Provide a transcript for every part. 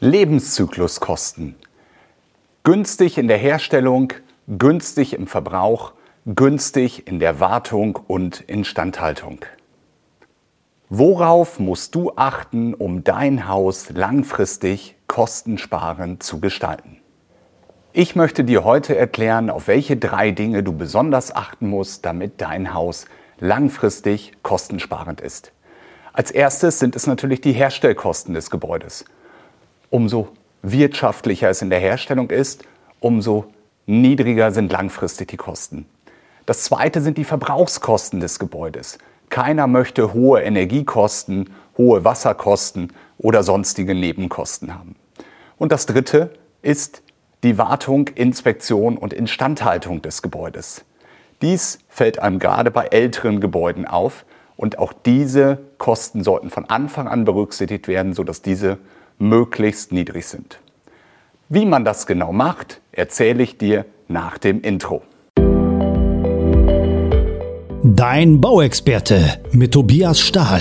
Lebenszykluskosten. Günstig in der Herstellung, günstig im Verbrauch, günstig in der Wartung und Instandhaltung. Worauf musst du achten, um dein Haus langfristig kostensparend zu gestalten? Ich möchte dir heute erklären, auf welche drei Dinge du besonders achten musst, damit dein Haus langfristig kostensparend ist. Als erstes sind es natürlich die Herstellkosten des Gebäudes umso wirtschaftlicher es in der Herstellung ist, umso niedriger sind langfristig die Kosten. Das zweite sind die Verbrauchskosten des Gebäudes. Keiner möchte hohe Energiekosten, hohe Wasserkosten oder sonstige Nebenkosten haben. Und das dritte ist die Wartung, Inspektion und Instandhaltung des Gebäudes. Dies fällt einem gerade bei älteren Gebäuden auf und auch diese Kosten sollten von Anfang an berücksichtigt werden, sodass diese möglichst niedrig sind. Wie man das genau macht, erzähle ich dir nach dem Intro. Dein Bauexperte mit Tobias Stahl.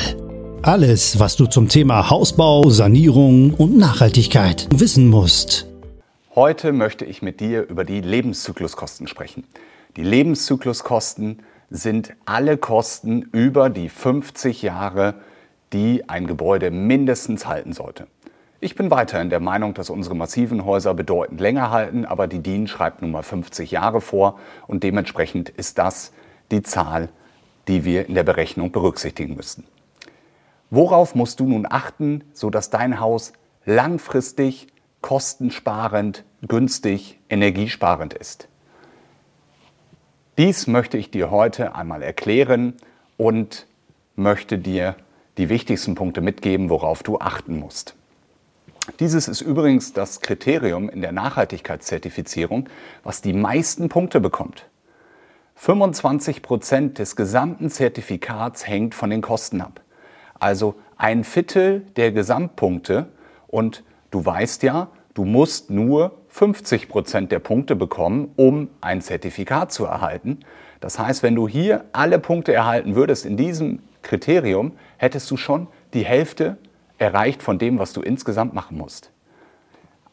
Alles, was du zum Thema Hausbau, Sanierung und Nachhaltigkeit wissen musst. Heute möchte ich mit dir über die Lebenszykluskosten sprechen. Die Lebenszykluskosten sind alle Kosten über die 50 Jahre, die ein Gebäude mindestens halten sollte. Ich bin weiterhin der Meinung, dass unsere massiven Häuser bedeutend länger halten, aber die DIN schreibt nun mal 50 Jahre vor und dementsprechend ist das die Zahl, die wir in der Berechnung berücksichtigen müssen. Worauf musst du nun achten, sodass dein Haus langfristig kostensparend, günstig, energiesparend ist? Dies möchte ich dir heute einmal erklären und möchte dir die wichtigsten Punkte mitgeben, worauf du achten musst. Dieses ist übrigens das Kriterium in der Nachhaltigkeitszertifizierung, was die meisten Punkte bekommt. 25 Prozent des gesamten Zertifikats hängt von den Kosten ab. Also ein Viertel der Gesamtpunkte und du weißt ja, du musst nur 50 Prozent der Punkte bekommen, um ein Zertifikat zu erhalten. Das heißt, wenn du hier alle Punkte erhalten würdest in diesem Kriterium, hättest du schon die Hälfte erreicht von dem, was du insgesamt machen musst.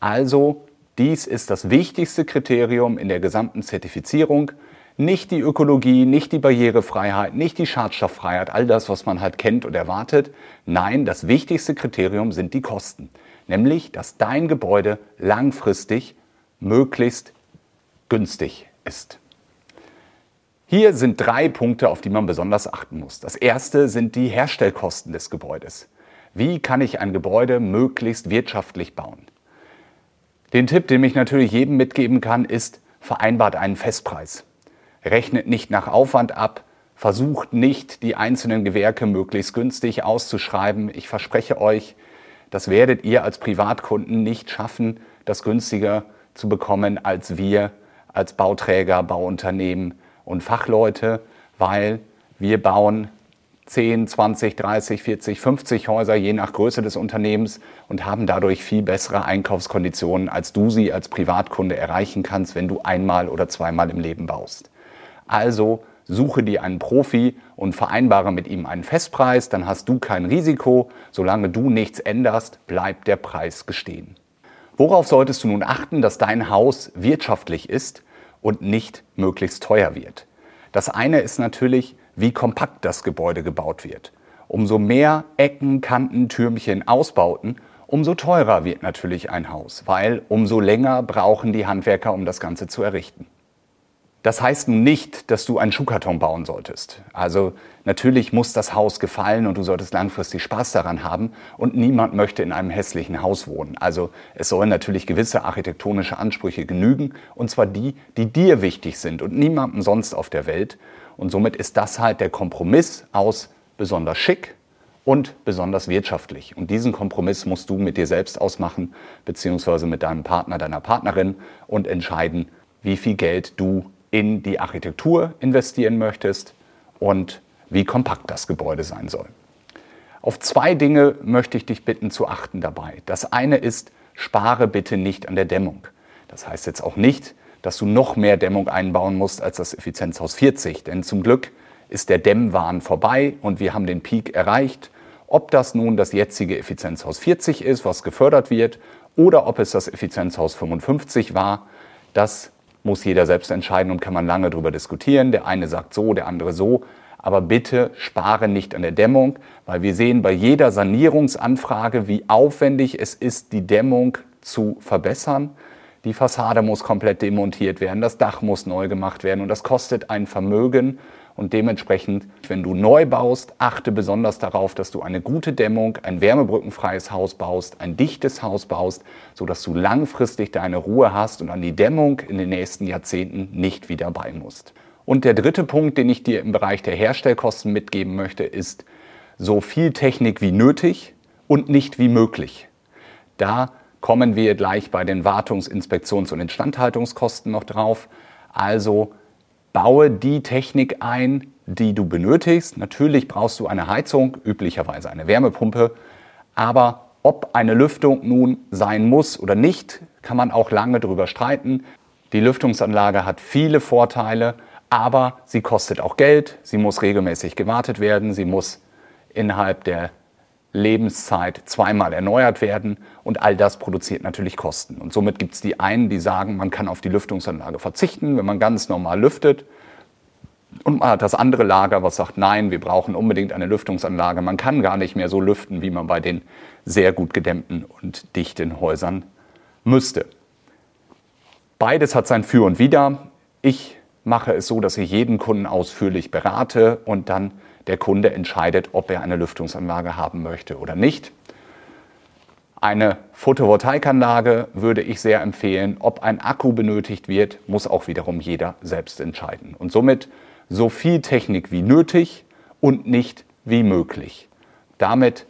Also, dies ist das wichtigste Kriterium in der gesamten Zertifizierung. Nicht die Ökologie, nicht die Barrierefreiheit, nicht die Schadstofffreiheit, all das, was man halt kennt und erwartet. Nein, das wichtigste Kriterium sind die Kosten. Nämlich, dass dein Gebäude langfristig möglichst günstig ist. Hier sind drei Punkte, auf die man besonders achten muss. Das erste sind die Herstellkosten des Gebäudes. Wie kann ich ein Gebäude möglichst wirtschaftlich bauen? Den Tipp, den ich natürlich jedem mitgeben kann, ist, vereinbart einen Festpreis. Rechnet nicht nach Aufwand ab, versucht nicht, die einzelnen Gewerke möglichst günstig auszuschreiben. Ich verspreche euch, das werdet ihr als Privatkunden nicht schaffen, das günstiger zu bekommen als wir als Bauträger, Bauunternehmen und Fachleute, weil wir bauen 10, 20, 30, 40, 50 Häuser, je nach Größe des Unternehmens und haben dadurch viel bessere Einkaufskonditionen, als du sie als Privatkunde erreichen kannst, wenn du einmal oder zweimal im Leben baust. Also suche dir einen Profi und vereinbare mit ihm einen Festpreis, dann hast du kein Risiko. Solange du nichts änderst, bleibt der Preis gestehen. Worauf solltest du nun achten, dass dein Haus wirtschaftlich ist und nicht möglichst teuer wird? Das eine ist natürlich, wie kompakt das Gebäude gebaut wird. Umso mehr Ecken, Kanten, Türmchen, Ausbauten, umso teurer wird natürlich ein Haus, weil umso länger brauchen die Handwerker, um das Ganze zu errichten. Das heißt nun nicht, dass du einen Schuhkarton bauen solltest. Also natürlich muss das Haus gefallen und du solltest langfristig Spaß daran haben und niemand möchte in einem hässlichen Haus wohnen. Also es sollen natürlich gewisse architektonische Ansprüche genügen und zwar die, die dir wichtig sind und niemandem sonst auf der Welt. Und somit ist das halt der Kompromiss aus besonders schick und besonders wirtschaftlich. Und diesen Kompromiss musst du mit dir selbst ausmachen, beziehungsweise mit deinem Partner, deiner Partnerin und entscheiden, wie viel Geld du in die Architektur investieren möchtest und wie kompakt das Gebäude sein soll. Auf zwei Dinge möchte ich dich bitten zu achten dabei. Das eine ist, spare bitte nicht an der Dämmung. Das heißt jetzt auch nicht, dass du noch mehr Dämmung einbauen musst als das Effizienzhaus 40. Denn zum Glück ist der Dämmwahn vorbei und wir haben den Peak erreicht. Ob das nun das jetzige Effizienzhaus 40 ist, was gefördert wird, oder ob es das Effizienzhaus 55 war. Das muss jeder selbst entscheiden und kann man lange darüber diskutieren. Der eine sagt so, der andere so. Aber bitte spare nicht an der Dämmung, weil wir sehen bei jeder Sanierungsanfrage, wie aufwendig es ist, die Dämmung zu verbessern. Die Fassade muss komplett demontiert werden, das Dach muss neu gemacht werden und das kostet ein Vermögen. Und dementsprechend, wenn du neu baust, achte besonders darauf, dass du eine gute Dämmung, ein wärmebrückenfreies Haus baust, ein dichtes Haus baust, sodass du langfristig deine Ruhe hast und an die Dämmung in den nächsten Jahrzehnten nicht wieder bei musst. Und der dritte Punkt, den ich dir im Bereich der Herstellkosten mitgeben möchte, ist so viel Technik wie nötig und nicht wie möglich. Da kommen wir gleich bei den Wartungs-, Inspektions- und Instandhaltungskosten noch drauf. Also baue die Technik ein, die du benötigst. Natürlich brauchst du eine Heizung, üblicherweise eine Wärmepumpe, aber ob eine Lüftung nun sein muss oder nicht, kann man auch lange darüber streiten. Die Lüftungsanlage hat viele Vorteile, aber sie kostet auch Geld, sie muss regelmäßig gewartet werden, sie muss innerhalb der Lebenszeit zweimal erneuert werden und all das produziert natürlich Kosten. Und somit gibt es die einen, die sagen, man kann auf die Lüftungsanlage verzichten, wenn man ganz normal lüftet. Und man hat das andere Lager, was sagt, nein, wir brauchen unbedingt eine Lüftungsanlage. Man kann gar nicht mehr so lüften, wie man bei den sehr gut gedämmten und dichten Häusern müsste. Beides hat sein Für und Wider. Ich mache es so, dass ich jeden Kunden ausführlich berate und dann der Kunde entscheidet, ob er eine Lüftungsanlage haben möchte oder nicht. Eine Photovoltaikanlage würde ich sehr empfehlen. Ob ein Akku benötigt wird, muss auch wiederum jeder selbst entscheiden. Und somit so viel Technik wie nötig und nicht wie möglich. Damit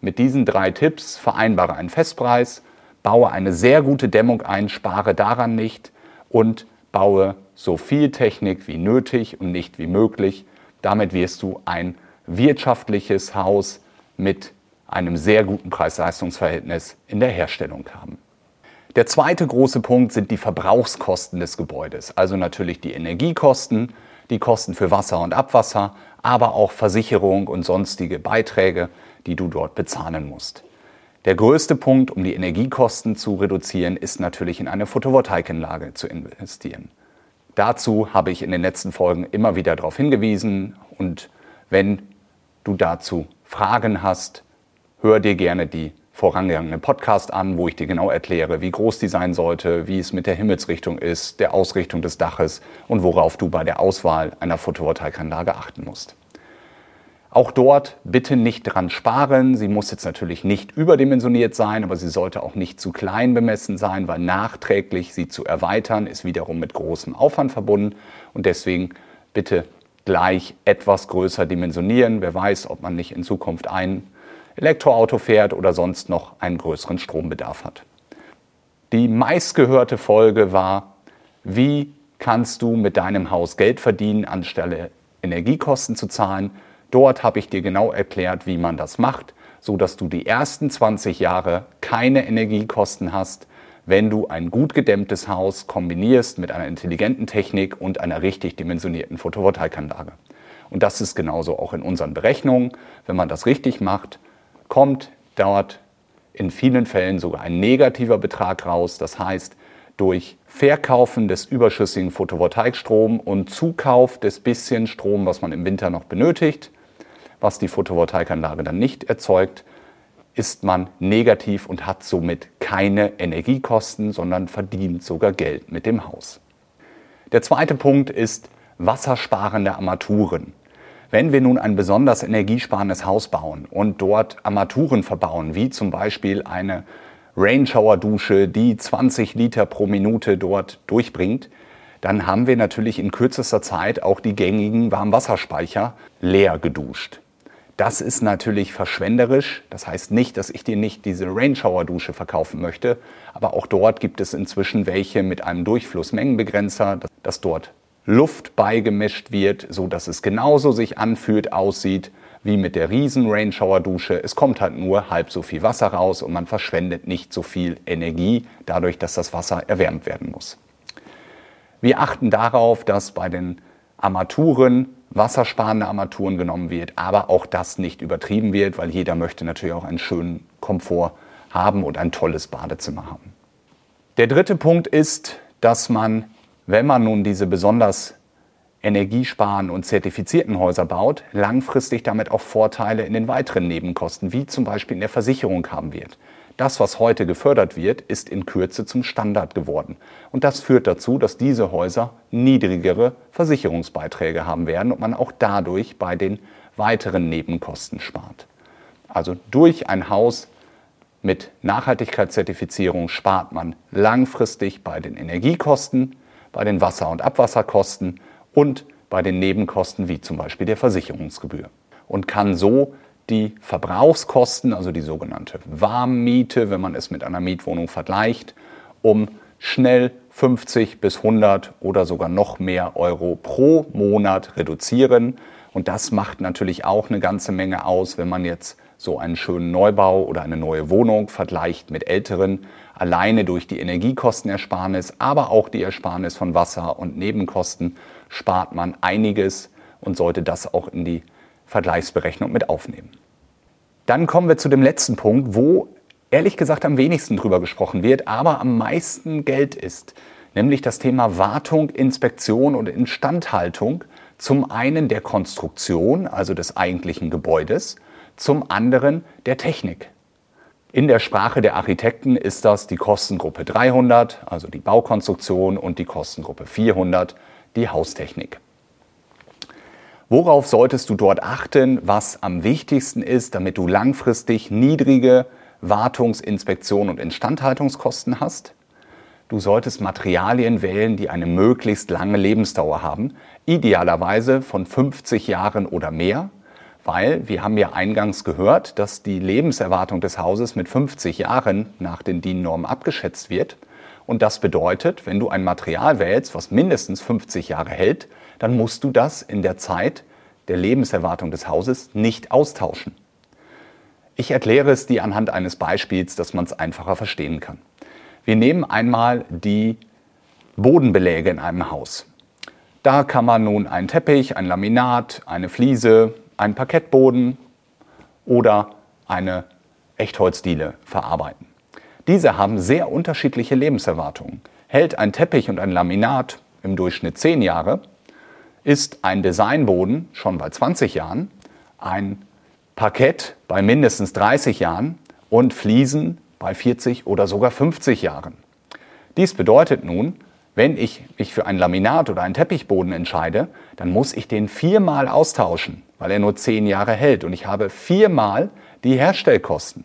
mit diesen drei Tipps vereinbare einen Festpreis, baue eine sehr gute Dämmung ein, spare daran nicht und baue so viel Technik wie nötig und nicht wie möglich damit wirst du ein wirtschaftliches Haus mit einem sehr guten Preis-Leistungs-Verhältnis in der Herstellung haben. Der zweite große Punkt sind die Verbrauchskosten des Gebäudes, also natürlich die Energiekosten, die Kosten für Wasser und Abwasser, aber auch Versicherung und sonstige Beiträge, die du dort bezahlen musst. Der größte Punkt, um die Energiekosten zu reduzieren, ist natürlich in eine Photovoltaikanlage zu investieren. Dazu habe ich in den letzten Folgen immer wieder darauf hingewiesen und wenn du dazu Fragen hast, hör dir gerne die vorangegangenen Podcast an, wo ich dir genau erkläre, wie groß die sein sollte, wie es mit der Himmelsrichtung ist, der Ausrichtung des Daches und worauf du bei der Auswahl einer Photovoltaikanlage achten musst. Auch dort bitte nicht dran sparen. Sie muss jetzt natürlich nicht überdimensioniert sein, aber sie sollte auch nicht zu klein bemessen sein, weil nachträglich sie zu erweitern ist wiederum mit großem Aufwand verbunden. Und deswegen bitte gleich etwas größer dimensionieren. Wer weiß, ob man nicht in Zukunft ein Elektroauto fährt oder sonst noch einen größeren Strombedarf hat. Die meistgehörte Folge war, wie kannst du mit deinem Haus Geld verdienen, anstelle Energiekosten zu zahlen? Dort habe ich dir genau erklärt, wie man das macht, so dass du die ersten 20 Jahre keine Energiekosten hast, wenn du ein gut gedämmtes Haus kombinierst mit einer intelligenten Technik und einer richtig dimensionierten Photovoltaikanlage. Und das ist genauso auch in unseren Berechnungen. Wenn man das richtig macht, kommt dort in vielen Fällen sogar ein negativer Betrag raus. Das heißt, durch Verkaufen des überschüssigen Photovoltaikstrom und Zukauf des bisschen Strom, was man im Winter noch benötigt, was die Photovoltaikanlage dann nicht erzeugt, ist man negativ und hat somit keine Energiekosten, sondern verdient sogar Geld mit dem Haus. Der zweite Punkt ist wassersparende Armaturen. Wenn wir nun ein besonders energiesparendes Haus bauen und dort Armaturen verbauen, wie zum Beispiel eine Rain-Shower-Dusche, die 20 Liter pro Minute dort durchbringt, dann haben wir natürlich in kürzester Zeit auch die gängigen Warmwasserspeicher leer geduscht. Das ist natürlich verschwenderisch. Das heißt nicht, dass ich dir nicht diese Rainshower-Dusche verkaufen möchte. Aber auch dort gibt es inzwischen welche mit einem Durchflussmengenbegrenzer, dass dort Luft beigemischt wird, so dass es genauso sich anfühlt, aussieht wie mit der riesen Rainshower-Dusche. Es kommt halt nur halb so viel Wasser raus und man verschwendet nicht so viel Energie dadurch, dass das Wasser erwärmt werden muss. Wir achten darauf, dass bei den Armaturen wassersparende Armaturen genommen wird, aber auch das nicht übertrieben wird, weil jeder möchte natürlich auch einen schönen Komfort haben und ein tolles Badezimmer haben. Der dritte Punkt ist, dass man, wenn man nun diese besonders energiesparen und zertifizierten Häuser baut, langfristig damit auch Vorteile in den weiteren Nebenkosten, wie zum Beispiel in der Versicherung haben wird. Das, was heute gefördert wird, ist in Kürze zum Standard geworden. Und das führt dazu, dass diese Häuser niedrigere Versicherungsbeiträge haben werden und man auch dadurch bei den weiteren Nebenkosten spart. Also durch ein Haus mit Nachhaltigkeitszertifizierung spart man langfristig bei den Energiekosten, bei den Wasser- und Abwasserkosten und bei den Nebenkosten wie zum Beispiel der Versicherungsgebühr und kann so die Verbrauchskosten, also die sogenannte Warmmiete, wenn man es mit einer Mietwohnung vergleicht, um schnell 50 bis 100 oder sogar noch mehr Euro pro Monat reduzieren. Und das macht natürlich auch eine ganze Menge aus, wenn man jetzt so einen schönen Neubau oder eine neue Wohnung vergleicht mit älteren, alleine durch die Energiekostenersparnis, aber auch die Ersparnis von Wasser und Nebenkosten spart man einiges und sollte das auch in die Vergleichsberechnung mit aufnehmen. Dann kommen wir zu dem letzten Punkt, wo ehrlich gesagt am wenigsten drüber gesprochen wird, aber am meisten Geld ist, nämlich das Thema Wartung, Inspektion und Instandhaltung zum einen der Konstruktion, also des eigentlichen Gebäudes, zum anderen der Technik. In der Sprache der Architekten ist das die Kostengruppe 300, also die Baukonstruktion, und die Kostengruppe 400, die Haustechnik. Worauf solltest du dort achten, was am wichtigsten ist, damit du langfristig niedrige Wartungs-, Inspektion- und Instandhaltungskosten hast? Du solltest Materialien wählen, die eine möglichst lange Lebensdauer haben, idealerweise von 50 Jahren oder mehr, weil wir haben ja eingangs gehört, dass die Lebenserwartung des Hauses mit 50 Jahren nach den DIN-Normen abgeschätzt wird. Und das bedeutet, wenn du ein Material wählst, was mindestens 50 Jahre hält, dann musst du das in der Zeit der Lebenserwartung des Hauses nicht austauschen. Ich erkläre es dir anhand eines Beispiels, dass man es einfacher verstehen kann. Wir nehmen einmal die Bodenbeläge in einem Haus. Da kann man nun einen Teppich, ein Laminat, eine Fliese, einen Parkettboden oder eine Echtholzdiele verarbeiten. Diese haben sehr unterschiedliche Lebenserwartungen. Hält ein Teppich und ein Laminat im Durchschnitt 10 Jahre, ist ein Designboden schon bei 20 Jahren, ein Parkett bei mindestens 30 Jahren und Fliesen bei 40 oder sogar 50 Jahren. Dies bedeutet nun, wenn ich mich für ein Laminat oder einen Teppichboden entscheide, dann muss ich den viermal austauschen, weil er nur zehn Jahre hält und ich habe viermal die Herstellkosten.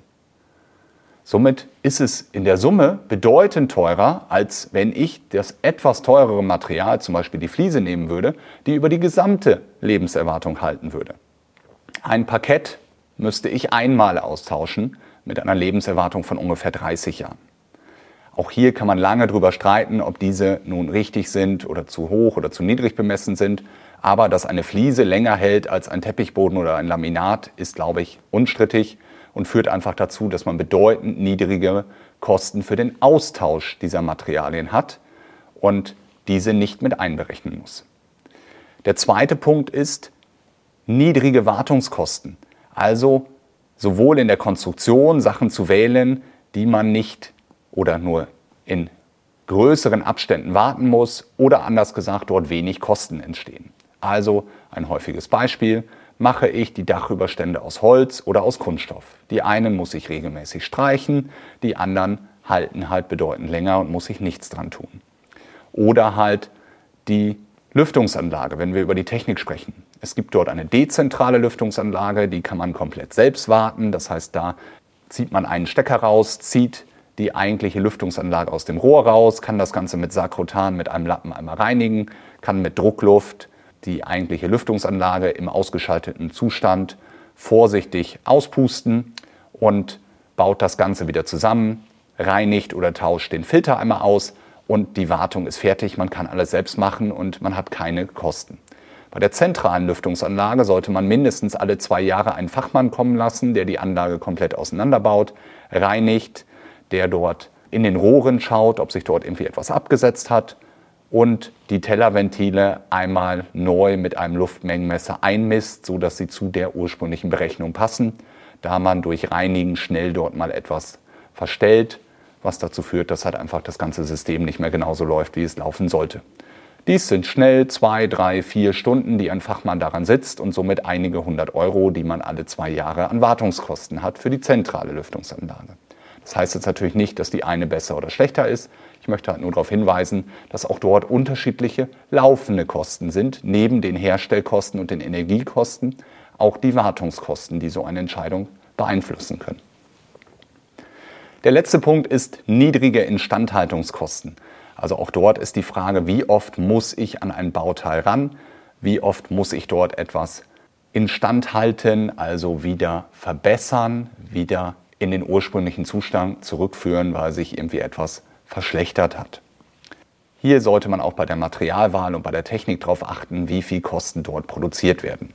Somit ist es in der Summe bedeutend teurer, als wenn ich das etwas teurere Material, zum Beispiel die Fliese, nehmen würde, die über die gesamte Lebenserwartung halten würde. Ein Parkett müsste ich einmal austauschen mit einer Lebenserwartung von ungefähr 30 Jahren. Auch hier kann man lange darüber streiten, ob diese nun richtig sind oder zu hoch oder zu niedrig bemessen sind. Aber dass eine Fliese länger hält als ein Teppichboden oder ein Laminat, ist, glaube ich, unstrittig und führt einfach dazu, dass man bedeutend niedrigere Kosten für den Austausch dieser Materialien hat und diese nicht mit einberechnen muss. Der zweite Punkt ist niedrige Wartungskosten. Also sowohl in der Konstruktion Sachen zu wählen, die man nicht oder nur in größeren Abständen warten muss oder anders gesagt dort wenig Kosten entstehen. Also ein häufiges Beispiel, mache ich die Dachüberstände aus Holz oder aus Kunststoff. Die einen muss ich regelmäßig streichen, die anderen halten halt bedeutend länger und muss ich nichts dran tun. Oder halt die Lüftungsanlage, wenn wir über die Technik sprechen. Es gibt dort eine dezentrale Lüftungsanlage, die kann man komplett selbst warten. Das heißt, da zieht man einen Stecker raus, zieht die eigentliche Lüftungsanlage aus dem Rohr raus, kann das Ganze mit Sakrotan mit einem Lappen einmal reinigen, kann mit Druckluft die eigentliche Lüftungsanlage im ausgeschalteten Zustand vorsichtig auspusten und baut das Ganze wieder zusammen, reinigt oder tauscht den Filter einmal aus und die Wartung ist fertig. Man kann alles selbst machen und man hat keine Kosten. Bei der zentralen Lüftungsanlage sollte man mindestens alle zwei Jahre einen Fachmann kommen lassen, der die Anlage komplett auseinanderbaut, reinigt, der dort in den Rohren schaut, ob sich dort irgendwie etwas abgesetzt hat und die Tellerventile einmal neu mit einem Luftmengenmesser einmisst, sodass sie zu der ursprünglichen Berechnung passen, da man durch Reinigen schnell dort mal etwas verstellt, was dazu führt, dass halt einfach das ganze System nicht mehr genauso läuft, wie es laufen sollte. Dies sind schnell zwei, drei, vier Stunden, die ein Fachmann daran sitzt und somit einige hundert Euro, die man alle zwei Jahre an Wartungskosten hat für die zentrale Lüftungsanlage. Das heißt jetzt natürlich nicht, dass die eine besser oder schlechter ist. Ich möchte halt nur darauf hinweisen, dass auch dort unterschiedliche laufende Kosten sind, neben den Herstellkosten und den Energiekosten, auch die Wartungskosten, die so eine Entscheidung beeinflussen können. Der letzte Punkt ist niedrige Instandhaltungskosten. Also auch dort ist die Frage, wie oft muss ich an ein Bauteil ran, wie oft muss ich dort etwas instand halten, also wieder verbessern, wieder in den ursprünglichen Zustand zurückführen, weil sich irgendwie etwas verschlechtert hat. Hier sollte man auch bei der Materialwahl und bei der Technik darauf achten, wie viel Kosten dort produziert werden.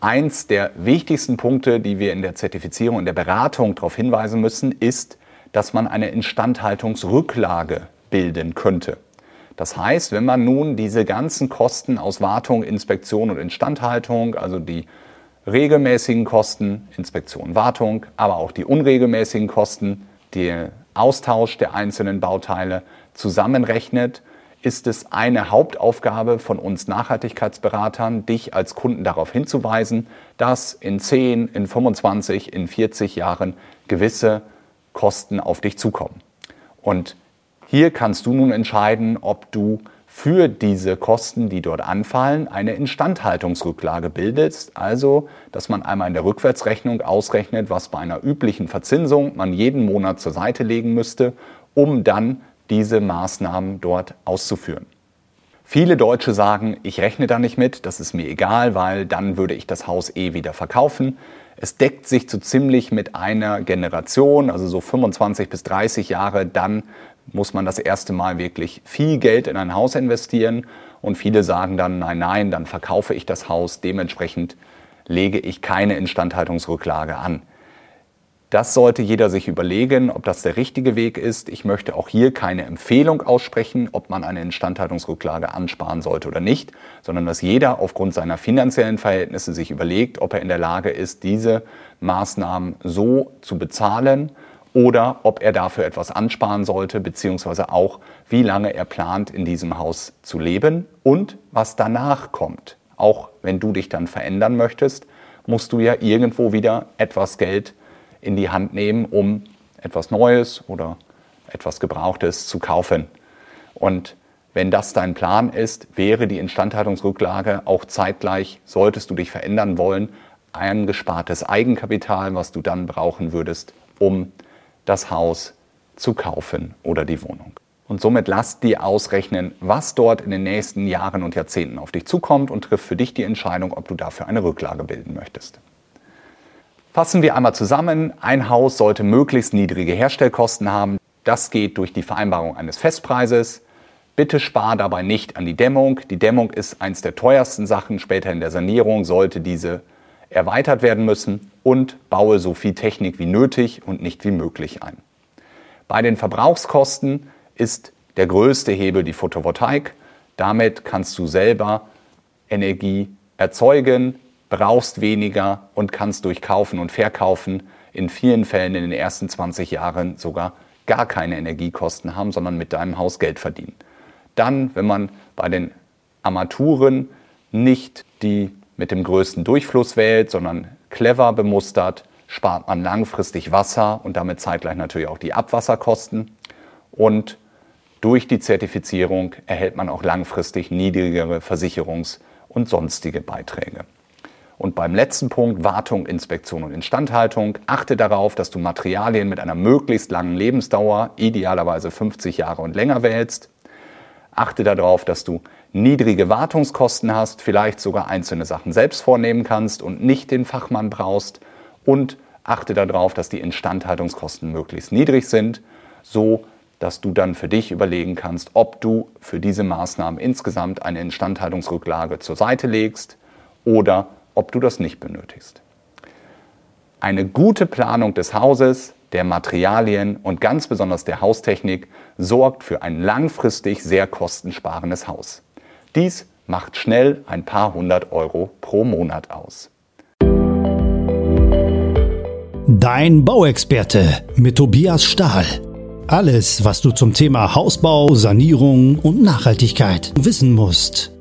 Eins der wichtigsten Punkte, die wir in der Zertifizierung, in der Beratung darauf hinweisen müssen, ist, dass man eine Instandhaltungsrücklage bilden könnte. Das heißt, wenn man nun diese ganzen Kosten aus Wartung, Inspektion und Instandhaltung, also die regelmäßigen Kosten, Inspektion, Wartung, aber auch die unregelmäßigen Kosten, der Austausch der einzelnen Bauteile zusammenrechnet, ist es eine Hauptaufgabe von uns Nachhaltigkeitsberatern, dich als Kunden darauf hinzuweisen, dass in 10, in 25, in 40 Jahren gewisse Kosten auf dich zukommen. Und hier kannst du nun entscheiden, ob du für diese Kosten, die dort anfallen, eine Instandhaltungsrücklage bildest. Also, dass man einmal in der Rückwärtsrechnung ausrechnet, was bei einer üblichen Verzinsung man jeden Monat zur Seite legen müsste, um dann diese Maßnahmen dort auszuführen. Viele Deutsche sagen, ich rechne da nicht mit, das ist mir egal, weil dann würde ich das Haus eh wieder verkaufen. Es deckt sich so ziemlich mit einer Generation, also so 25 bis 30 Jahre, dann muss man das erste Mal wirklich viel Geld in ein Haus investieren. Und viele sagen dann, nein, nein, dann verkaufe ich das Haus. Dementsprechend lege ich keine Instandhaltungsrücklage an. Das sollte jeder sich überlegen, ob das der richtige Weg ist. Ich möchte auch hier keine Empfehlung aussprechen, ob man eine Instandhaltungsrücklage ansparen sollte oder nicht, sondern dass jeder aufgrund seiner finanziellen Verhältnisse sich überlegt, ob er in der Lage ist, diese Maßnahmen so zu bezahlen oder ob er dafür etwas ansparen sollte, beziehungsweise auch, wie lange er plant, in diesem Haus zu leben und was danach kommt. Auch wenn du dich dann verändern möchtest, musst du ja irgendwo wieder etwas Geld in die Hand nehmen, um etwas Neues oder etwas Gebrauchtes zu kaufen. Und wenn das dein Plan ist, wäre die Instandhaltungsrücklage auch zeitgleich, solltest du dich verändern wollen, ein gespartes Eigenkapital, was du dann brauchen würdest, um das Haus zu kaufen oder die Wohnung. Und somit lass dir ausrechnen, was dort in den nächsten Jahren und Jahrzehnten auf dich zukommt und triff für dich die Entscheidung, ob du dafür eine Rücklage bilden möchtest. Fassen wir einmal zusammen. Ein Haus sollte möglichst niedrige Herstellkosten haben. Das geht durch die Vereinbarung eines Festpreises. Bitte spar dabei nicht an die Dämmung. Die Dämmung ist eines der teuersten Sachen. Später in der Sanierung sollte diese erweitert werden müssen und baue so viel Technik wie nötig und nicht wie möglich ein. Bei den Verbrauchskosten ist der größte Hebel die Photovoltaik. Damit kannst du selber Energie erzeugen, brauchst weniger und kannst durch Kaufen und Verkaufen in vielen Fällen in den ersten 20 Jahren sogar gar keine Energiekosten haben, sondern mit deinem Haus Geld verdienen. Dann, wenn man bei den Armaturen nicht die mit dem größten Durchfluss wählt, sondern clever bemustert, spart man langfristig Wasser und damit zeitgleich natürlich auch die Abwasserkosten. Und durch die Zertifizierung erhält man auch langfristig niedrigere Versicherungs- und sonstige Beiträge. Und beim letzten Punkt, Wartung, Inspektion und Instandhaltung, achte darauf, dass du Materialien mit einer möglichst langen Lebensdauer, idealerweise 50 Jahre und länger wählst. Achte darauf, dass du niedrige Wartungskosten hast, vielleicht sogar einzelne Sachen selbst vornehmen kannst und nicht den Fachmann brauchst und achte darauf, dass die Instandhaltungskosten möglichst niedrig sind, so dass du dann für dich überlegen kannst, ob du für diese Maßnahmen insgesamt eine Instandhaltungsrücklage zur Seite legst oder ob du das nicht benötigst. Eine gute Planung des Hauses, der Materialien und ganz besonders der Haustechnik sorgt für ein langfristig sehr kostensparendes Haus. Dies macht schnell ein paar hundert Euro pro Monat aus. Dein Bauexperte mit Tobias Stahl. Alles, was du zum Thema Hausbau, Sanierung und Nachhaltigkeit wissen musst.